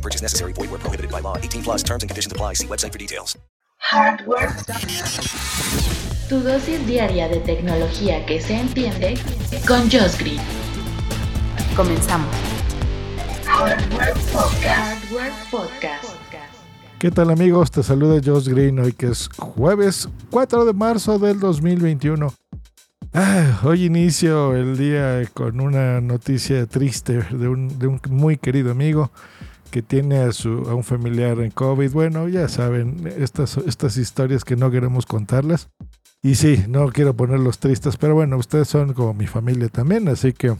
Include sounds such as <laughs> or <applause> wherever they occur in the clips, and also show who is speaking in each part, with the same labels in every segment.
Speaker 1: No purchase necessary. Void where prohibited by law. 18 plus terms and conditions apply. See website for details.
Speaker 2: Hardware. Tu dosis diaria de tecnología que se entiende con Josh Green.
Speaker 3: Comenzamos.
Speaker 2: Hardware Podcast. Hardware Podcast.
Speaker 4: ¿Qué tal amigos? Te saluda Josh Green hoy que es jueves 4 de marzo del 2021. Ah, hoy inicio el día con una noticia triste de un, de un muy querido amigo que tiene a, su, a un familiar en COVID. Bueno, ya saben, estas, estas historias que no queremos contarlas. Y sí, no quiero ponerlos tristes, pero bueno, ustedes son como mi familia también, así que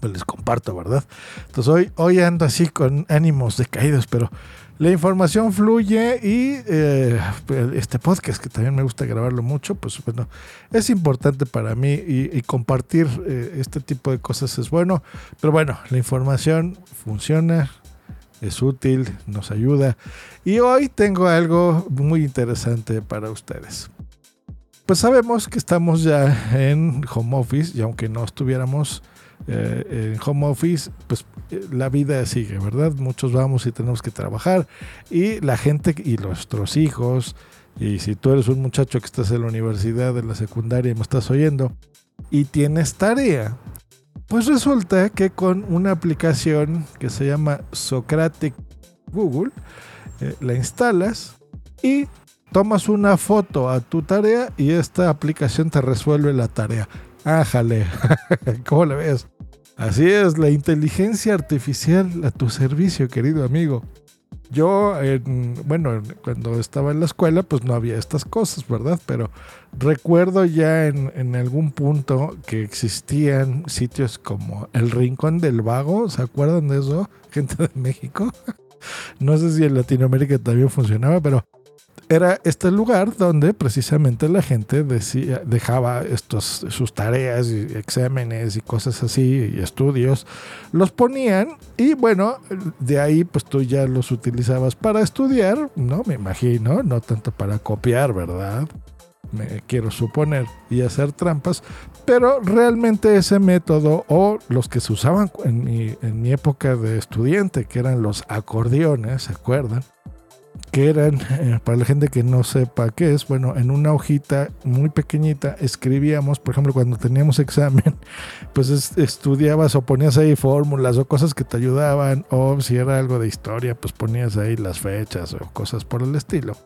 Speaker 4: pues les comparto, ¿verdad? Entonces hoy, hoy ando así con ánimos decaídos, pero la información fluye y eh, este podcast, que también me gusta grabarlo mucho, pues bueno, es importante para mí y, y compartir eh, este tipo de cosas es bueno. Pero bueno, la información funciona, es útil, nos ayuda. Y hoy tengo algo muy interesante para ustedes. Pues sabemos que estamos ya en home office y aunque no estuviéramos eh, en home office, pues eh, la vida sigue, ¿verdad? Muchos vamos y tenemos que trabajar y la gente y nuestros hijos, y si tú eres un muchacho que estás en la universidad, en la secundaria me estás oyendo y tienes tarea, pues resulta que con una aplicación que se llama Socratic Google, eh, la instalas y tomas una foto a tu tarea y esta aplicación te resuelve la tarea. Ájale, <laughs> ¿cómo le ves? Así es, la inteligencia artificial a tu servicio, querido amigo. Yo, en, bueno, cuando estaba en la escuela, pues no había estas cosas, ¿verdad? Pero recuerdo ya en, en, algún punto que existían sitios como el Rincón del Vago, ¿se acuerdan de eso? <laughs> Gente de México. <laughs> no sé si en Latinoamérica también funcionaba, pero era este lugar donde precisamente la gente dejaba estos, sus tareas y exámenes y cosas así y estudios, los ponían y bueno, de ahí pues tú ya los utilizabas para estudiar, ¿no? Me imagino, no tanto para copiar, ¿verdad? Me quiero suponer y hacer trampas, pero realmente ese método o los que se usaban en mi, en mi época de estudiante, que eran los acordeones, ¿se acuerdan? Que eran, eh, para la gente que no sepa qué es, bueno, en una hojita muy pequeñita escribíamos, por ejemplo, cuando teníamos <laughs> examen, pues es, estudiabas o ponías ahí fórmulas o cosas que te ayudaban, o si era algo de historia, pues ponías ahí las fechas o cosas por el estilo.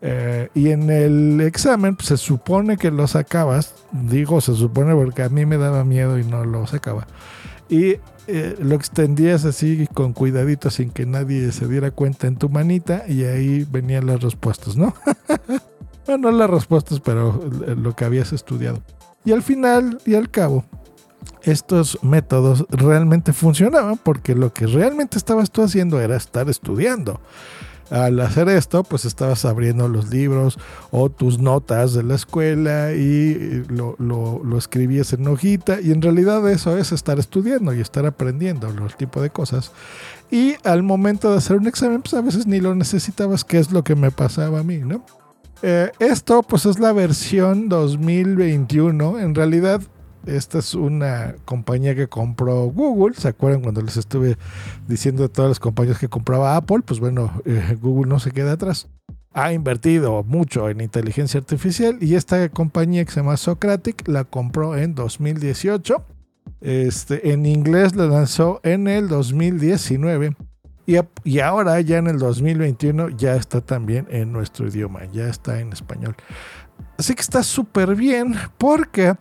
Speaker 4: Eh, y en el examen pues, se supone que lo sacabas, digo se supone porque a mí me daba miedo y no lo sacaba. Y eh, lo extendías así con cuidadito sin que nadie se diera cuenta en tu manita y ahí venían las respuestas, ¿no? <laughs> bueno, no las respuestas, pero lo que habías estudiado. Y al final y al cabo, estos métodos realmente funcionaban porque lo que realmente estabas tú haciendo era estar estudiando al hacer esto, pues estabas abriendo los libros o tus notas de la escuela y lo, lo, escribías en hojita y en realidad eso es estar estudiando y estar aprendiendo los tipo de cosas. Y al momento de hacer un examen, pues a veces ni lo necesitabas, que es lo que me pasaba a mí, ¿no? Eh, esto pues es la versión 2021, en realidad esta es una compañía que compró Google. ¿Se acuerdan cuando les estuve diciendo de todas las compañías que compraba Apple? Pues bueno, eh, Google no se queda atrás. Ha invertido mucho en inteligencia artificial y esta compañía que se llama Socratic la compró en 2018. Este, en inglés la lanzó en el 2019 y, y ahora ya en el 2021 ya está también en nuestro idioma, ya está en español. Así que está súper bien porque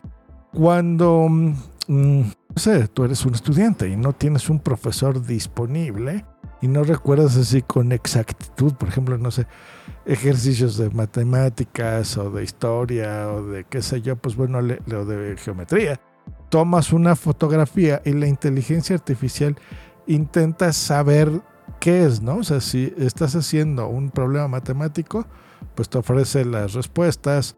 Speaker 4: cuando, mm, no sé, tú eres un estudiante y no tienes un profesor disponible y no recuerdas así con exactitud, por ejemplo, no sé, ejercicios de matemáticas o de historia o de qué sé yo, pues bueno, lo de geometría. Tomas una fotografía y la inteligencia artificial intenta saber qué es, ¿no? O sea, si estás haciendo un problema matemático, pues te ofrece las respuestas.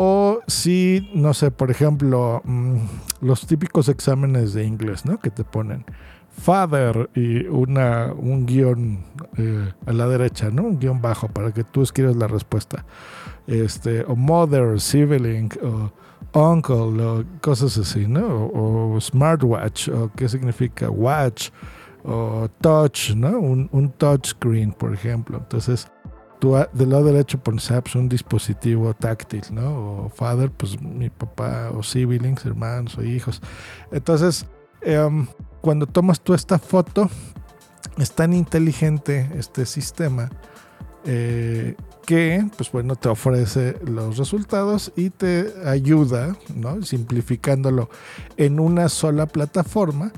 Speaker 4: O si, no sé, por ejemplo, mm, los típicos exámenes de inglés, ¿no? Que te ponen father y una, un guion eh, a la derecha, ¿no? Un guion bajo para que tú escribas la respuesta. Este, o mother, sibling, o uncle, o cosas así, ¿no? O, smartwatch, o qué significa watch, o touch, ¿no? Un, un touchscreen, por ejemplo. Entonces, tú del lado derecho pones apps, un dispositivo táctil, ¿no? O father, pues mi papá, o siblings, hermanos o hijos. Entonces, em, cuando tomas tú esta foto, es tan inteligente este sistema eh, que, pues bueno, te ofrece los resultados y te ayuda, ¿no? Simplificándolo en una sola plataforma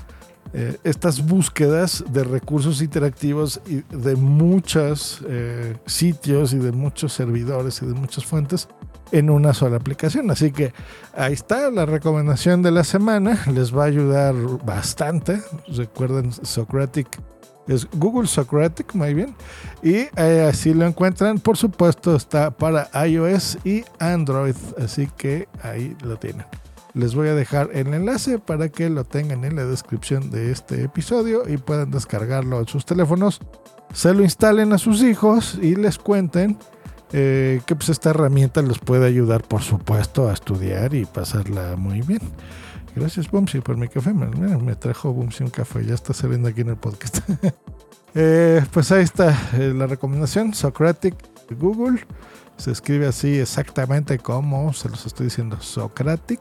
Speaker 4: eh, estas búsquedas de recursos interactivos y de muchos eh, sitios y de muchos servidores y de muchas fuentes en una sola aplicación. Así que ahí está la recomendación de la semana. Les va a ayudar bastante. Recuerden, Socratic es Google Socratic, muy bien. Y eh, así lo encuentran. Por supuesto, está para iOS y Android. Así que ahí lo tienen. Les voy a dejar el enlace para que lo tengan en la descripción de este episodio y puedan descargarlo en sus teléfonos. Se lo instalen a sus hijos y les cuenten eh, que pues esta herramienta les puede ayudar, por supuesto, a estudiar y pasarla muy bien. Gracias, Bumsy, por mi café. Me, trajo Bumsy un café, ya está saliendo aquí en el podcast. <laughs> Eh, pues ahí está eh, la recomendación: Socratic Google. Se escribe así exactamente como se los estoy diciendo: Socratic